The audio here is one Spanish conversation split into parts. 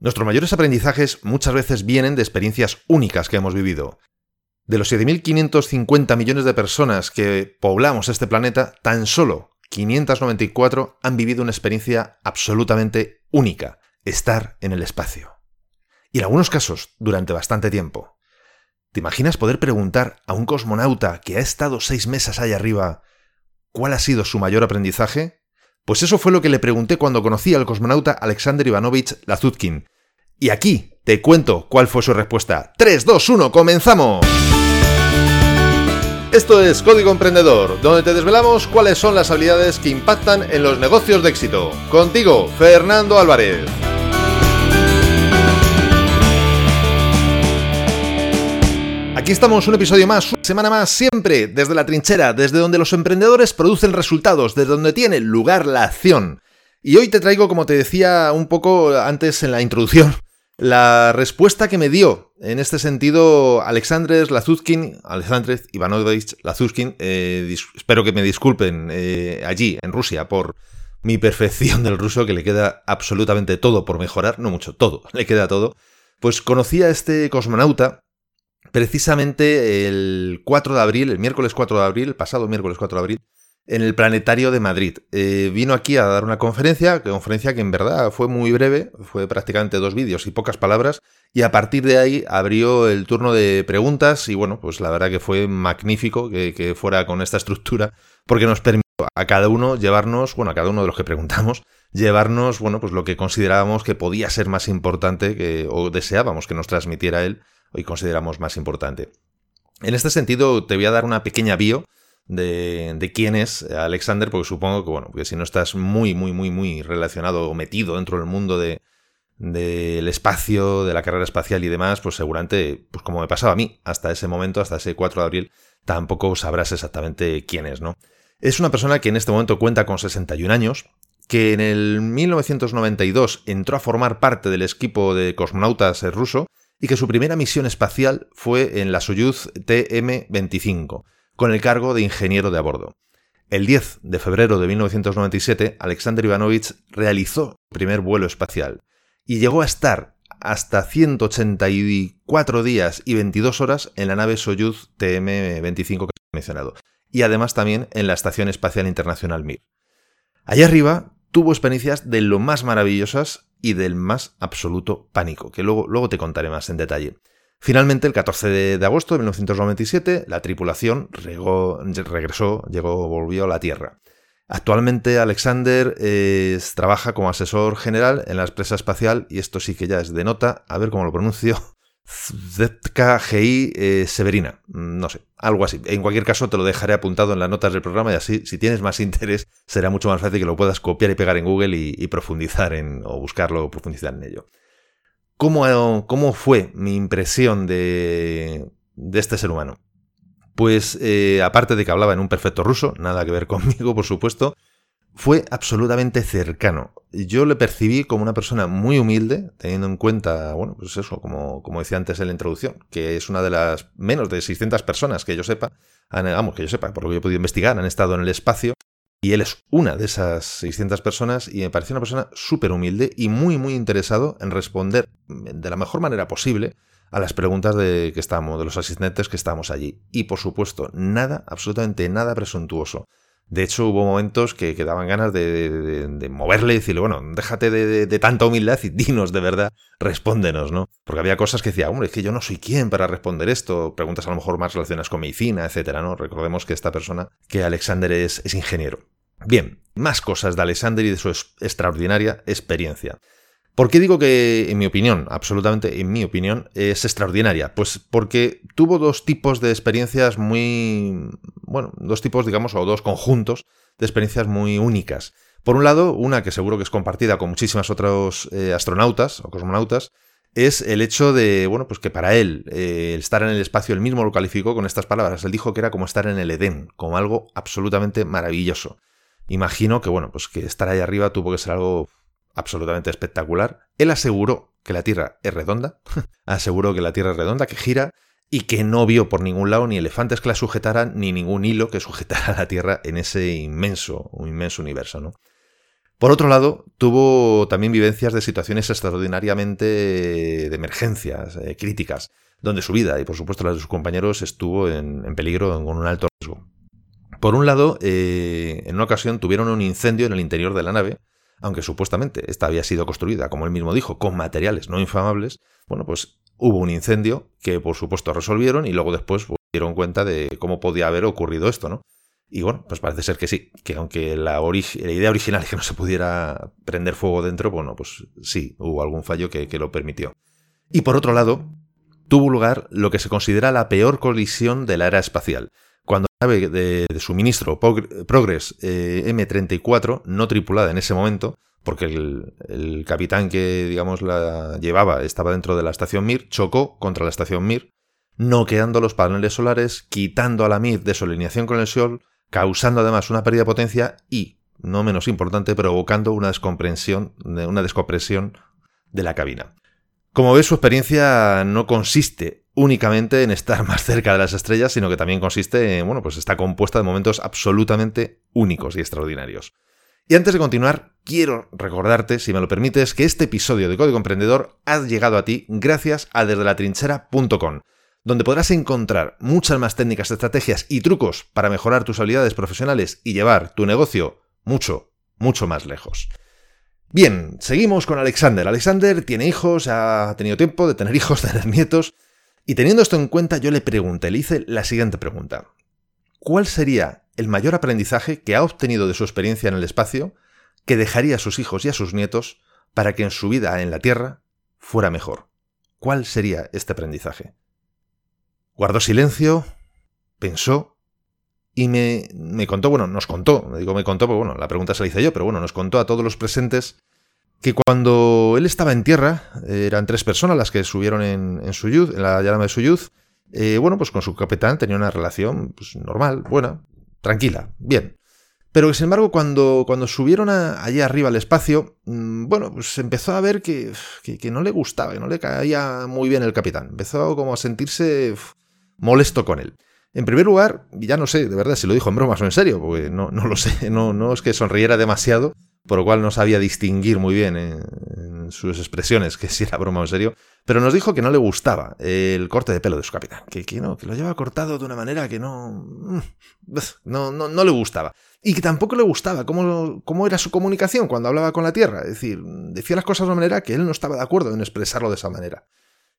Nuestros mayores aprendizajes muchas veces vienen de experiencias únicas que hemos vivido. De los 7.550 millones de personas que poblamos este planeta, tan solo 594 han vivido una experiencia absolutamente única, estar en el espacio. Y en algunos casos, durante bastante tiempo. ¿Te imaginas poder preguntar a un cosmonauta que ha estado seis meses allá arriba cuál ha sido su mayor aprendizaje? Pues eso fue lo que le pregunté cuando conocí al cosmonauta Alexander Ivanovich Lazutkin. Y aquí te cuento cuál fue su respuesta. 3, 2, 1, comenzamos. Esto es Código Emprendedor, donde te desvelamos cuáles son las habilidades que impactan en los negocios de éxito. Contigo, Fernando Álvarez. Aquí estamos, un episodio más, una semana más, siempre desde la trinchera, desde donde los emprendedores producen resultados, desde donde tiene lugar la acción. Y hoy te traigo, como te decía un poco antes en la introducción, la respuesta que me dio en este sentido Alexandres Lazuzkin, Alexandres Ivanovich Lazuzkin, eh, espero que me disculpen eh, allí, en Rusia, por mi perfección del ruso, que le queda absolutamente todo por mejorar, no mucho, todo, le queda todo. Pues conocí a este cosmonauta precisamente el 4 de abril, el miércoles 4 de abril, el pasado miércoles 4 de abril, en el Planetario de Madrid. Eh, vino aquí a dar una conferencia, conferencia que en verdad fue muy breve, fue prácticamente dos vídeos y pocas palabras, y a partir de ahí abrió el turno de preguntas y bueno, pues la verdad que fue magnífico que, que fuera con esta estructura, porque nos permitió a cada uno llevarnos, bueno, a cada uno de los que preguntamos, llevarnos, bueno, pues lo que considerábamos que podía ser más importante que, o deseábamos que nos transmitiera él hoy consideramos más importante. En este sentido, te voy a dar una pequeña bio de, quién es Alexander, porque supongo que, bueno, que si no estás muy, muy, muy, muy relacionado o metido dentro del mundo de, del espacio, de la carrera espacial y demás, pues seguramente, pues como me pasaba a mí, hasta ese momento, hasta ese 4 de abril, tampoco sabrás exactamente quién es, ¿no? Es una persona que en este momento cuenta con 61 años, que en el 1992 entró a formar parte del equipo de cosmonautas ruso y que su primera misión espacial fue en la Soyuz TM-25, con el cargo de ingeniero de a bordo. El 10 de febrero de 1997, Alexander Ivanovich realizó el primer vuelo espacial y llegó a estar hasta 184 días y 22 horas en la nave Soyuz TM-25 que he mencionado, y además también en la Estación Espacial Internacional Mir. Allá arriba tuvo experiencias de lo más maravillosas y del más absoluto pánico, que luego, luego te contaré más en detalle. Finalmente, el 14 de, agosto de 1997, la tripulación regresó, llegó, volvió a la Tierra. Actualmente Alexander trabaja como asesor general en la empresa espacial, y esto sí que ya es de nota, a ver cómo lo pronuncio, ZKGI eh, Severina, no sé, algo así. En cualquier caso, te lo dejaré apuntado en las notas del programa y así, si tienes más interés, será mucho más fácil que lo puedas copiar y pegar en Google y, profundizar en, o buscarlo o profundizar en ello. ¿Cómo, cómo fue mi impresión de, de este ser humano? Pues, eh, aparte de que hablaba en un perfecto ruso, nada que ver conmigo, por supuesto, fue absolutamente cercano. Yo le percibí como una persona muy humilde, teniendo en cuenta, bueno, pues eso, como, como decía antes en la introducción, que es una de las menos de 600 personas que yo sepa, han, vamos, que yo sepa, por lo que yo he podido investigar, han estado en el espacio, y él es una de esas 600 personas, y me pareció una persona súper humilde y muy, muy interesado en responder de la mejor manera posible a las preguntas de, que estábamos, de los asistentes que estábamos allí. Y por supuesto, nada, absolutamente nada presuntuoso de hecho, hubo momentos que, daban ganas de, moverle y decirle, bueno, déjate de, tanta humildad y dinos de verdad, respóndenos, ¿no? Porque había cosas que decía, hombre, es que yo no soy quien para responder esto. Preguntas a lo mejor más relacionadas con medicina, etcétera, ¿no? Recordemos que esta persona, que Alexander es, es ingeniero. Bien, más cosas de Alexander y de su extraordinaria experiencia. ¿Por qué digo que, en mi opinión, absolutamente en mi opinión, es extraordinaria? Pues porque tuvo dos tipos de experiencias muy, bueno, dos tipos, digamos, o dos conjuntos de experiencias muy únicas. Por un lado, una que seguro que es compartida con muchísimas otros eh, astronautas o cosmonautas, es el hecho de, bueno, pues que para él eh, estar en el espacio, él mismo lo calificó con estas palabras. Él dijo que era como estar en el Edén, como algo absolutamente maravilloso. Imagino que, bueno, pues que estar ahí arriba tuvo que ser algo absolutamente espectacular. Él aseguró que la Tierra es redonda, aseguró que la Tierra es redonda, que gira, y que no vio por ningún lado ni elefantes que la sujetaran, ni ningún hilo que sujetara a la Tierra en ese inmenso, un inmenso universo, ¿no? Por otro lado, tuvo también vivencias de situaciones extraordinariamente de emergencias, eh, críticas, donde su vida y por supuesto la de sus compañeros estuvo en, peligro con un alto riesgo. Por un lado, eh, en una ocasión tuvieron un incendio en el interior de la nave, aunque supuestamente esta había sido construida, como él mismo dijo, con materiales no inflamables, bueno, pues hubo un incendio que por supuesto resolvieron y luego después pues, dieron cuenta de cómo podía haber ocurrido esto, ¿no? Y bueno, pues parece ser que sí, que aunque la, idea original es que no se pudiera prender fuego dentro, bueno, pues sí, hubo algún fallo que, lo permitió. Y por otro lado, tuvo lugar lo que se considera la peor colisión de la era espacial, nave de, suministro Progress eh, M34, no tripulada en ese momento, porque el, el, capitán que, digamos, la llevaba estaba dentro de la estación Mir, chocó contra la estación Mir, noqueando los paneles solares, quitando a la Mir de su alineación con el Sol, causando además una pérdida de potencia y, no menos importante, provocando una descompresión, una descompresión de la cabina. Como ves, su experiencia no consiste únicamente en estar más cerca de las estrellas, sino que también consiste en, bueno, pues está compuesta de momentos absolutamente únicos y extraordinarios. Y antes de continuar, quiero recordarte, si me lo permites, que este episodio de Código Emprendedor ha llegado a ti gracias a desde la trinchera.com donde podrás encontrar muchas más técnicas, estrategias y trucos para mejorar tus habilidades profesionales y llevar tu negocio mucho, mucho más lejos. Bien, seguimos con Alexander. Alexander tiene hijos, ha tenido tiempo de tener hijos, de tener nietos, y teniendo esto en cuenta yo le pregunté, le hice la siguiente pregunta. ¿Cuál sería el mayor aprendizaje que ha obtenido de su experiencia en el espacio que dejaría a sus hijos y a sus nietos para que en su vida en la Tierra fuera mejor? ¿Cuál sería este aprendizaje? Guardó silencio, pensó y me, me, contó, bueno, nos contó, digo me contó, porque bueno, la pregunta se la hice yo, pero bueno, nos contó a todos los presentes que cuando él estaba en tierra, eran tres personas las que subieron en, en Suyuz, en la llama de Suyuz, eh, bueno, pues con su capitán tenía una relación pues, normal, buena, tranquila, bien. Pero sin embargo, cuando, cuando subieron allí arriba al espacio, mm, bueno, pues empezó a ver que, que, que, no le gustaba, que no le caía muy bien el capitán. Empezó como a sentirse molesto con él. En primer lugar, ya no sé, de verdad, si lo dijo en bromas o en serio, porque no, no lo sé, no, no es que sonriera demasiado, por lo cual no sabía distinguir muy bien en, sus expresiones que si era broma o en serio, pero nos dijo que no le gustaba el corte de pelo de su capitán, que, no, que lo llevaba cortado de una manera que no, mm, no, no, no le gustaba. Y que tampoco le gustaba cómo, cómo era su comunicación cuando hablaba con la Tierra. Es decir, decía las cosas de una manera que él no estaba de acuerdo en expresarlo de esa manera.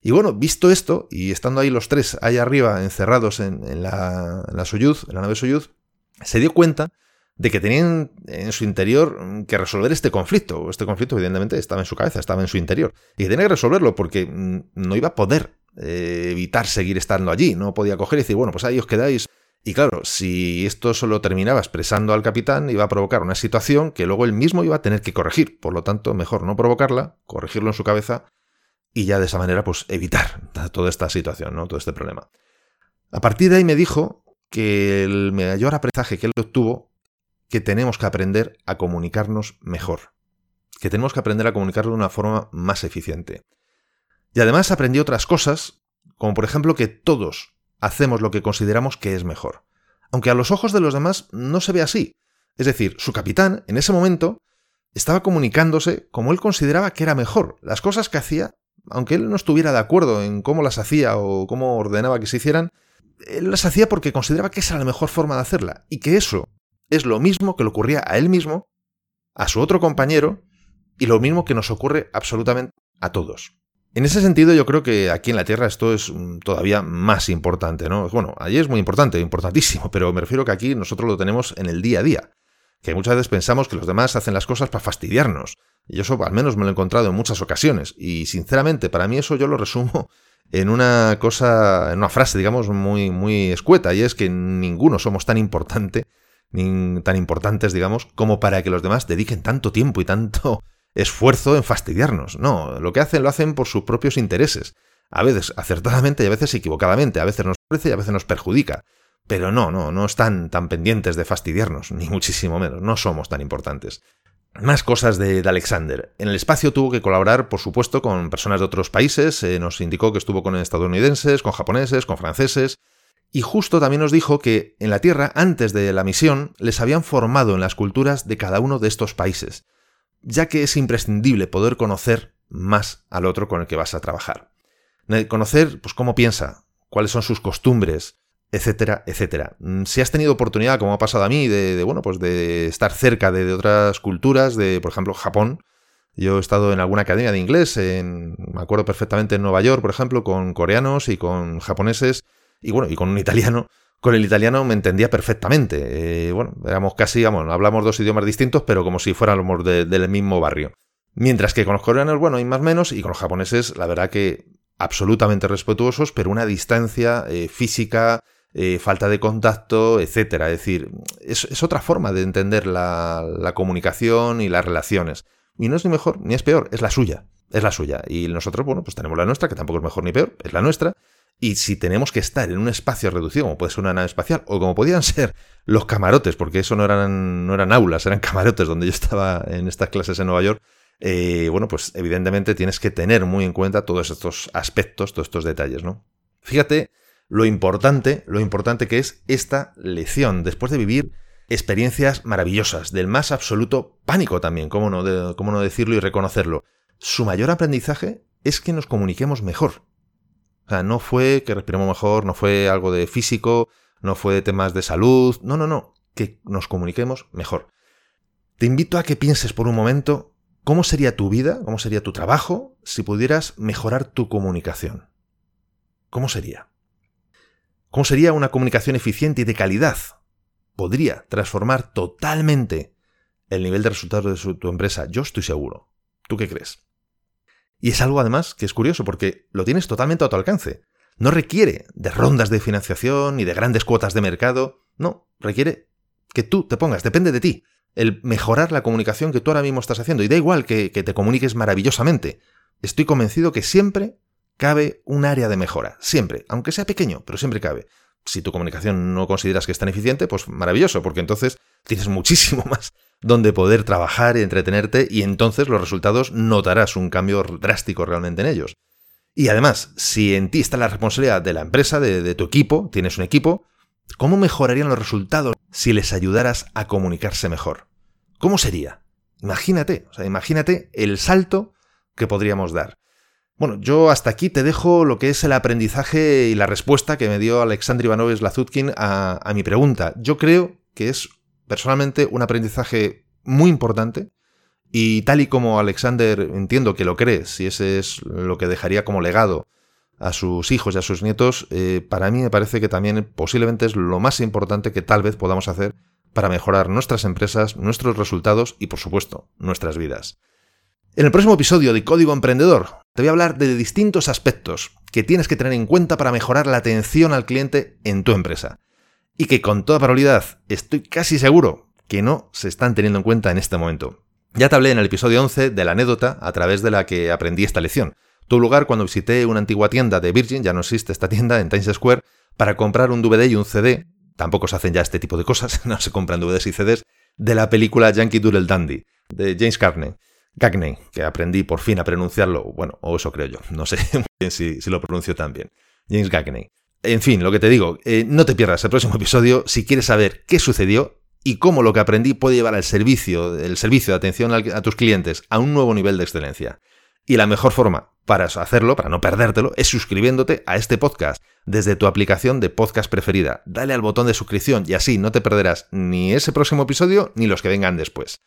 Y bueno, visto esto, y estando ahí los tres ahí arriba encerrados en, la, en la Soyuz, en la nave Soyuz, se dio cuenta de que tenían en su interior que resolver este conflicto. Este conflicto, evidentemente, estaba en su cabeza, estaba en su interior. Y que tenía que resolverlo porque mm, no iba a poder eh, evitar seguir estando allí. No podía coger y decir, bueno, pues ahí os quedáis. Y claro, si esto solo terminaba expresando al capitán, iba a provocar una situación que luego él mismo iba a tener que corregir. Por lo tanto, mejor no provocarla, corregirlo en su cabeza y ya de esa manera pues evitar toda esta situación, ¿no? todo este problema. A partir de ahí me dijo que el mayor aprendizaje que él obtuvo, que tenemos que aprender a comunicarnos mejor, que tenemos que aprender a comunicarlo de una forma más eficiente. Y además aprendí otras cosas, como por ejemplo que todos hacemos lo que consideramos que es mejor, aunque a los ojos de los demás no se ve así. Es decir, su capitán, en ese momento, estaba comunicándose como él consideraba que era mejor. Las cosas que hacía aunque él no estuviera de acuerdo en cómo las hacía o cómo ordenaba que se hicieran, él las hacía porque consideraba que esa era la mejor forma de hacerla y que eso es lo mismo que le ocurría a él mismo, a su otro compañero y lo mismo que nos ocurre absolutamente a todos. En ese sentido, yo creo que aquí en la Tierra esto es mm, todavía más importante, ¿no? Bueno, allí es muy importante, importantísimo, pero me refiero que aquí nosotros lo tenemos en el día a día que muchas veces pensamos que los demás hacen las cosas para fastidiarnos. Y eso al menos me lo he encontrado en muchas ocasiones. Y sinceramente, para mí eso yo lo resumo en una cosa, en una frase, digamos, muy, muy escueta, y es que ninguno somos tan importante, tan importantes, digamos, como para que los demás dediquen tanto tiempo y tanto esfuerzo en fastidiarnos. No, lo que hacen lo hacen por sus propios intereses. A veces acertadamente y a veces equivocadamente, a veces nos ofrece y a veces nos perjudica. Pero no, no, no están tan pendientes de fastidiarnos, ni muchísimo menos, no somos tan importantes. Más cosas de, Alexander. En el espacio tuvo que colaborar, por supuesto, con personas de otros países, eh, nos indicó que estuvo con estadounidenses, con japoneses, con franceses, y justo también nos dijo que en la Tierra, antes de la misión, les habían formado en las culturas de cada uno de estos países. ya que es imprescindible poder conocer más al otro con el que vas a trabajar. Conocer pues, cómo piensa, cuáles son sus costumbres, etcétera, etcétera. Mm, si has tenido oportunidad, como ha pasado a mí, de, bueno, pues de estar cerca de, otras culturas, de, por ejemplo, Japón. Yo he estado en alguna academia de inglés, en, me acuerdo perfectamente en Nueva York, por ejemplo, con coreanos y con japoneses, y bueno, y con un italiano. Con el italiano me entendía perfectamente. Eh, bueno, éramos casi, vamos, hablamos dos idiomas distintos, pero como si fuéramos del mismo barrio. Mientras que con los coreanos, bueno, hay más menos, y con los japoneses, la verdad que absolutamente respetuosos, pero una distancia eh, física, eh, falta de contacto, etcétera. Es decir, es, otra forma de entender la, la, comunicación y las relaciones. Y no es ni mejor ni es peor, es la suya. Es la suya. Y nosotros, bueno, pues tenemos la nuestra, que tampoco es mejor ni peor, es la nuestra. Y si tenemos que estar en un espacio reducido, como puede ser una nave espacial, o como podían ser los camarotes, porque eso no eran, no eran aulas, eran camarotes donde yo estaba en estas clases en Nueva York, eh, bueno, pues evidentemente tienes que tener muy en cuenta todos estos aspectos, todos estos detalles, ¿no? Fíjate lo importante, lo importante que es esta lección, después de vivir experiencias maravillosas, del más absoluto pánico también, cómo no, cómo no decirlo y reconocerlo. Su mayor aprendizaje es que nos comuniquemos mejor, o sea, no fue que respiremos mejor, no fue algo de físico, no fue de temas de salud, no, no, no, que nos comuniquemos mejor. Te invito a que pienses por un momento cómo sería tu vida, cómo sería tu trabajo si pudieras mejorar tu comunicación. ¿Cómo sería? ¿Cómo sería una comunicación eficiente y de calidad? Podría transformar totalmente el nivel de resultados de tu empresa. Yo estoy seguro. ¿Tú qué crees? Y es algo además que es curioso porque lo tienes totalmente a tu alcance. No requiere de rondas de financiación ni de grandes cuotas de mercado. No, requiere que tú te pongas, depende de ti, el mejorar la comunicación que tú ahora mismo estás haciendo. Y da igual que, te comuniques maravillosamente. Estoy convencido que siempre cabe un área de mejora. Siempre, aunque sea pequeño, pero siempre cabe. Si tu comunicación no consideras que es tan eficiente, pues maravilloso, porque entonces tienes muchísimo más donde poder trabajar y entretenerte y entonces los resultados notarás un cambio drástico realmente en ellos. Y además, si en ti está la responsabilidad de la empresa, de, tu equipo, tienes un equipo, ¿cómo mejorarían los resultados si les ayudaras a comunicarse mejor? ¿Cómo sería? Imagínate, o sea, imagínate el salto que podríamos dar. Bueno, yo hasta aquí te dejo lo que es el aprendizaje y la respuesta que me dio Alexandr Ivanovich Lazutkin a, a mi pregunta. Yo creo que es personalmente un aprendizaje muy importante y tal y como Alexander entiendo que lo cree, si ese es lo que dejaría como legado a sus hijos y a sus nietos, eh, para mí me parece que también posiblemente es lo más importante que tal vez podamos hacer para mejorar nuestras empresas, nuestros resultados y por supuesto nuestras vidas. En el próximo episodio de Código Emprendedor te voy a hablar de distintos aspectos que tienes que tener en cuenta para mejorar la atención al cliente en tu empresa y que con toda probabilidad estoy casi seguro que no se están teniendo en cuenta en este momento. Ya te hablé en el episodio 11 de la anécdota a través de la que aprendí esta lección. Tu lugar cuando visité una antigua tienda de Virgin, ya no existe esta tienda en Times Square, para comprar un DVD y un CD, tampoco se hacen ya este tipo de cosas, no se compran DVDs y CDs, de la película Yankee Doodle Dandy, de James Carney. Gagney, que aprendí por fin a pronunciarlo, bueno, o eso creo yo, no sé si, si lo pronuncio tan bien. James Gagney. En fin, lo que te digo, eh, no te pierdas el próximo episodio si quieres saber qué sucedió y cómo lo que aprendí puede llevar al servicio, el servicio de atención a tus clientes a un nuevo nivel de excelencia. Y la mejor forma para hacerlo, para no perdértelo, es suscribiéndote a este podcast desde tu aplicación de podcast preferida. Dale al botón de suscripción y así no te perderás ni ese próximo episodio ni los que vengan después.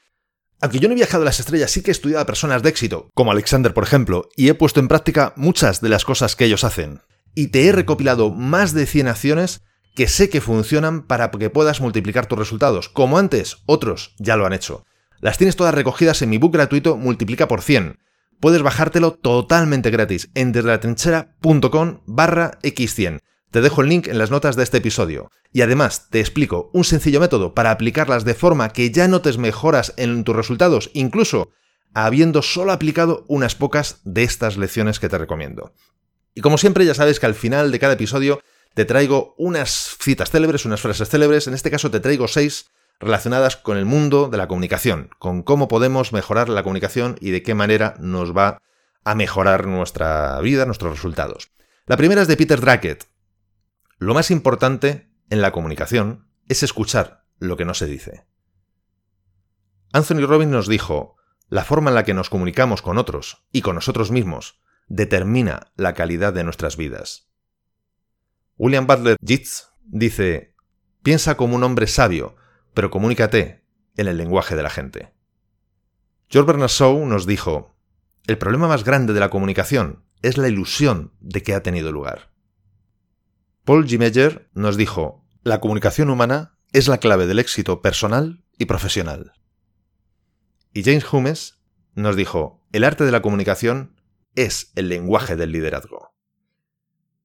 Aunque yo no he viajado a las estrellas, sí que he estudiado a personas de éxito, como Alexander por ejemplo, y he puesto en práctica muchas de las cosas que ellos hacen y te he recopilado más de 100 acciones que sé que funcionan para que puedas multiplicar tus resultados. Como antes, otros ya lo han hecho. Las tienes todas recogidas en mi book gratuito Multiplica por 100. Puedes bajártelo totalmente gratis en desdelatrinchera.com barra x100. Te dejo el link en las notas de este episodio. Y además te explico un sencillo método para aplicarlas de forma que ya notes mejoras en tus resultados, incluso habiendo solo aplicado unas pocas de estas lecciones que te recomiendo. Y como siempre, ya sabes que al final de cada episodio te traigo unas citas célebres, unas frases célebres. En este caso te traigo seis relacionadas con el mundo de la comunicación, con cómo podemos mejorar la comunicación y de qué manera nos va a mejorar nuestra vida, nuestros resultados. La primera es de Peter Drackett. Lo más importante en la comunicación es escuchar lo que no se dice. Anthony Robbins nos dijo, La forma en la que nos comunicamos con otros y con nosotros mismos determina la calidad de nuestras vidas. William Butler Yeats dice, piensa como un hombre sabio, pero comunícate en el lenguaje de la gente. George Bernard Shaw nos dijo, el problema más grande de la comunicación es la ilusión de que ha tenido lugar. Paul G. Meyer nos dijo, la comunicación humana es la clave del éxito personal y profesional. Y James Humes nos dijo, el arte de la comunicación es el lenguaje del liderazgo.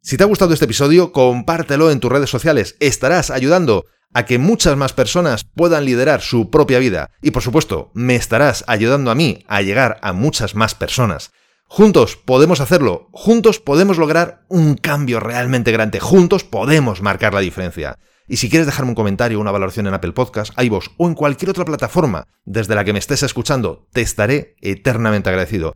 Si te ha gustado este episodio, compártelo en tus redes sociales. Estarás ayudando a que muchas más personas puedan liderar su propia vida. Y por supuesto, me estarás ayudando a mí a llegar a muchas más personas. Juntos podemos hacerlo, juntos podemos lograr un cambio realmente grande, juntos podemos marcar la diferencia. Y si quieres dejarme un comentario o una valoración en Apple Podcast, iVoox o en cualquier otra plataforma desde la que me estés escuchando, te estaré eternamente agradecido.